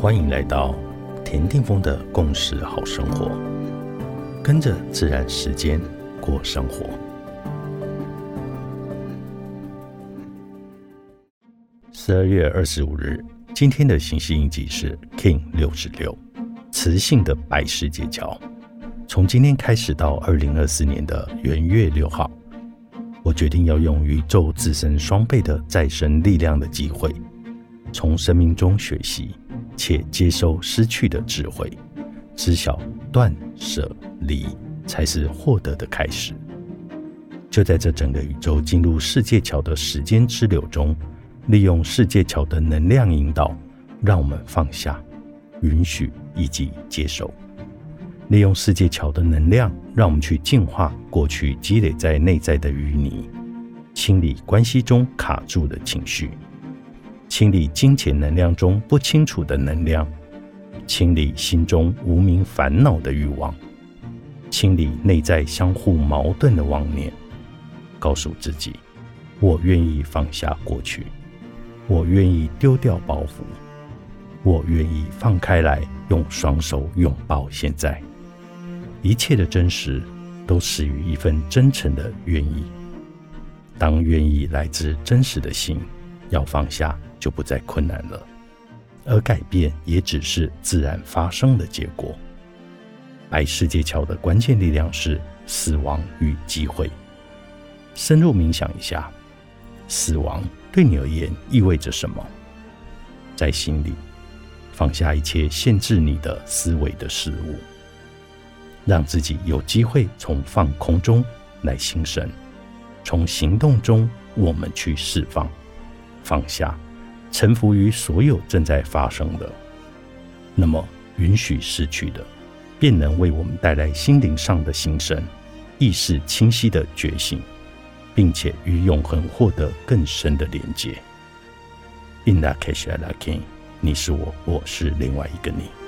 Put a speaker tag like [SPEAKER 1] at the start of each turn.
[SPEAKER 1] 欢迎来到田定峰的共识好生活，跟着自然时间过生活。十二月二十五日，今天的行星印记是 King 六十六，磁性的白世界桥。从今天开始到二零二四年的元月六号，我决定要用宇宙自身双倍的再生力量的机会，从生命中学习。且接收失去的智慧，知晓断舍离才是获得的开始。就在这整个宇宙进入世界桥的时间之流中，利用世界桥的能量引导，让我们放下、允许以及接受。利用世界桥的能量，让我们去净化过去积累在内在的淤泥，清理关系中卡住的情绪。清理金钱能量中不清楚的能量，清理心中无名烦恼的欲望，清理内在相互矛盾的妄念，告诉自己：我愿意放下过去，我愿意丢掉包袱，我愿意放开来，用双手拥抱现在。一切的真实都始于一份真诚的愿意。当愿意来自真实的心，要放下。就不再困难了，而改变也只是自然发生的结果。白世界桥的关键力量是死亡与机会。深入冥想一下，死亡对你而言意味着什么？在心里放下一切限制你的思维的事物，让自己有机会从放空中来心神，从行动中我们去释放、放下。臣服于所有正在发生的，那么允许失去的，便能为我们带来心灵上的心生、意识清晰的觉醒，并且与永恒获得更深的连接。In that case, I like you。你是我，我是另外一个你。